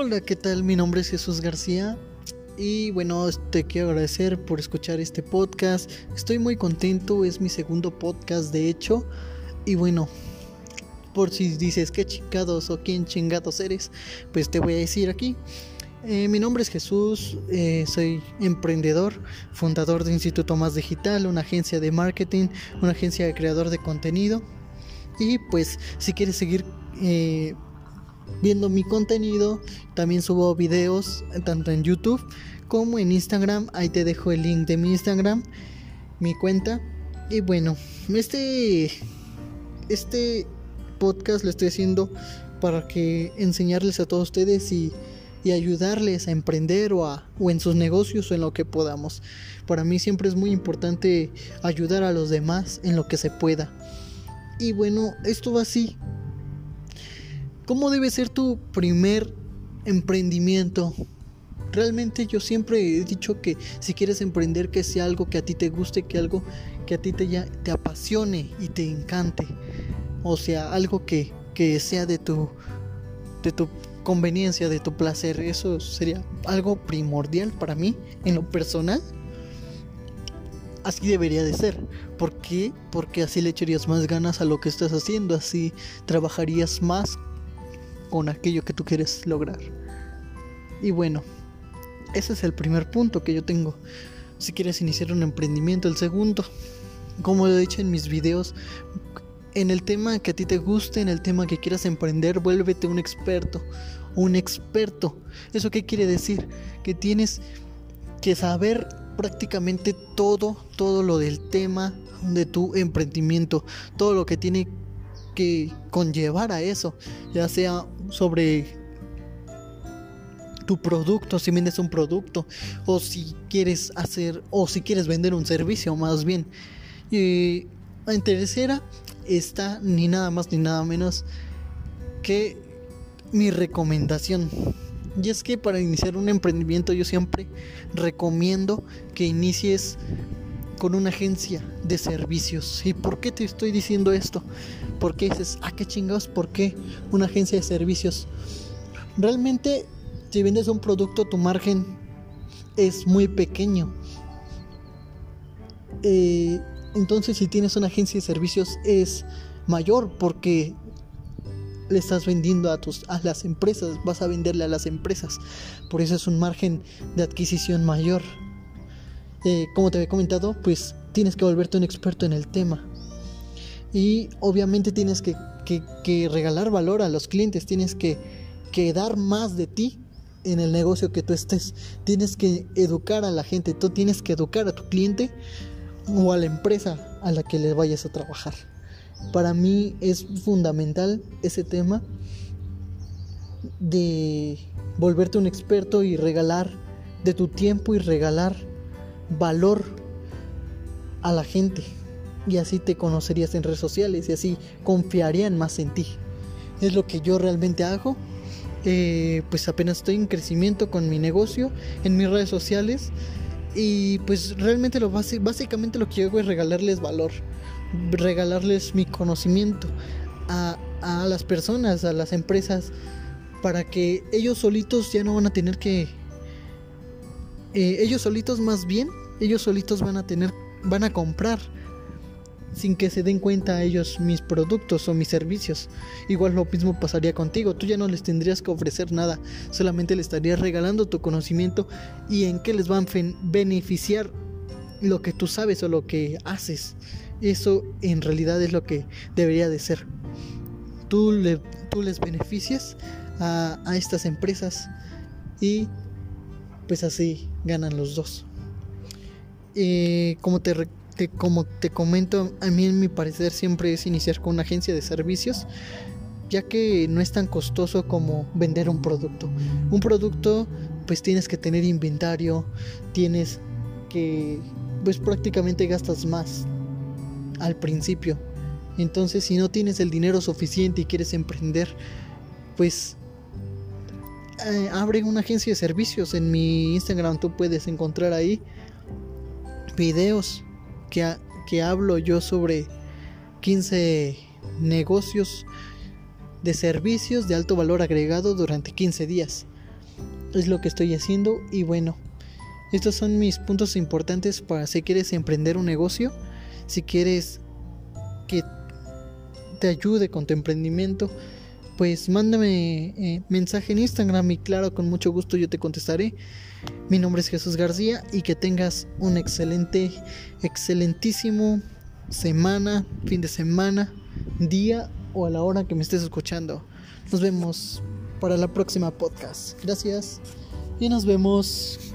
Hola, ¿qué tal? Mi nombre es Jesús García y bueno, te quiero agradecer por escuchar este podcast. Estoy muy contento, es mi segundo podcast de hecho. Y bueno, por si dices qué chingados o quién chingados eres, pues te voy a decir aquí. Eh, mi nombre es Jesús, eh, soy emprendedor, fundador de Instituto Más Digital, una agencia de marketing, una agencia de creador de contenido. Y pues si quieres seguir eh, viendo mi contenido, también subo videos tanto en YouTube como en Instagram. Ahí te dejo el link de mi Instagram, mi cuenta. Y bueno, este, este podcast lo estoy haciendo para que enseñarles a todos ustedes y y ayudarles a emprender o, a, o en sus negocios o en lo que podamos. Para mí siempre es muy importante ayudar a los demás en lo que se pueda. Y bueno, esto va así. ¿Cómo debe ser tu primer emprendimiento? Realmente yo siempre he dicho que si quieres emprender que sea algo que a ti te guste, que algo que a ti te, ya, te apasione y te encante. O sea, algo que, que sea de tu, de tu conveniencia, de tu placer. Eso sería algo primordial para mí en lo personal. Así debería de ser. ¿Por qué? Porque así le echarías más ganas a lo que estás haciendo. Así trabajarías más con aquello que tú quieres lograr. Y bueno, ese es el primer punto que yo tengo. Si quieres iniciar un emprendimiento, el segundo, como he dicho en mis videos, en el tema que a ti te guste, en el tema que quieras emprender, vuélvete un experto un experto. ¿Eso qué quiere decir? Que tienes que saber prácticamente todo, todo lo del tema de tu emprendimiento, todo lo que tiene que conllevar a eso, ya sea sobre tu producto, si vendes un producto, o si quieres hacer, o si quieres vender un servicio, más bien. Y en tercera está ni nada más ni nada menos que mi recomendación. Y es que para iniciar un emprendimiento yo siempre recomiendo que inicies con una agencia de servicios. ¿Y por qué te estoy diciendo esto? Porque dices, ah, qué chingados, ¿por qué una agencia de servicios? Realmente, si vendes un producto, tu margen es muy pequeño. Eh, entonces, si tienes una agencia de servicios, es mayor porque le estás vendiendo a, tus, a las empresas, vas a venderle a las empresas. Por eso es un margen de adquisición mayor. Eh, como te había comentado, pues tienes que volverte un experto en el tema. Y obviamente tienes que, regalar valor a los clientes, tienes que, que dar más de ti en el negocio que tú estés. Tienes que educar a la gente, tú tienes que educar a tu cliente o a la empresa a la que le vayas a trabajar. Para mí es fundamental ese tema de volverte un experto y regalar de tu tiempo y regalar valor a la gente. Y así te conocerías en redes sociales y así confiarían más en ti. Es lo que yo realmente hago. Eh, pues apenas estoy en crecimiento con mi negocio en mis redes sociales. Y pues realmente lo básicamente lo que hago es regalarles valor regalarles mi conocimiento a, las personas, a las empresas, para que ellos solitos ya no van a tener que... Eh, ellos solitos más bien, ellos solitos van a tener, van a comprar sin que se den cuenta ellos mis productos o mis servicios. Igual lo mismo pasaría contigo, tú ya no les tendrías que ofrecer nada, solamente les estarías regalando tu conocimiento y en qué les van a beneficiar lo que tú sabes o lo que haces. Eso en realidad es lo que debería de ser. Tú, le, tú les beneficias a, estas empresas y pues así ganan los dos. Como, te, como te comento, a mí en mi parecer siempre es iniciar con una agencia de servicios ya que no es tan costoso como vender un producto. Un producto pues tienes que tener inventario, tienes que pues prácticamente gastas más al principio. Entonces, si no tienes el dinero suficiente y quieres emprender, pues eh, abre una agencia de servicios. En mi Instagram tú puedes encontrar ahí videos que, que hablo yo sobre 15 negocios de servicios de alto valor agregado durante 15 días. es lo que estoy haciendo y bueno, estos son mis puntos importantes para si quieres emprender un negocio, si quieres que te ayude con tu emprendimiento, pues mándame eh, mensaje en Instagram y claro, con mucho gusto yo te contestaré. Mi nombre es Jesús García y que tengas un excelente, excelentísimo semana, fin de semana, día o a la hora que me estés escuchando. Nos vemos para la próxima podcast. Gracias y nos vemos.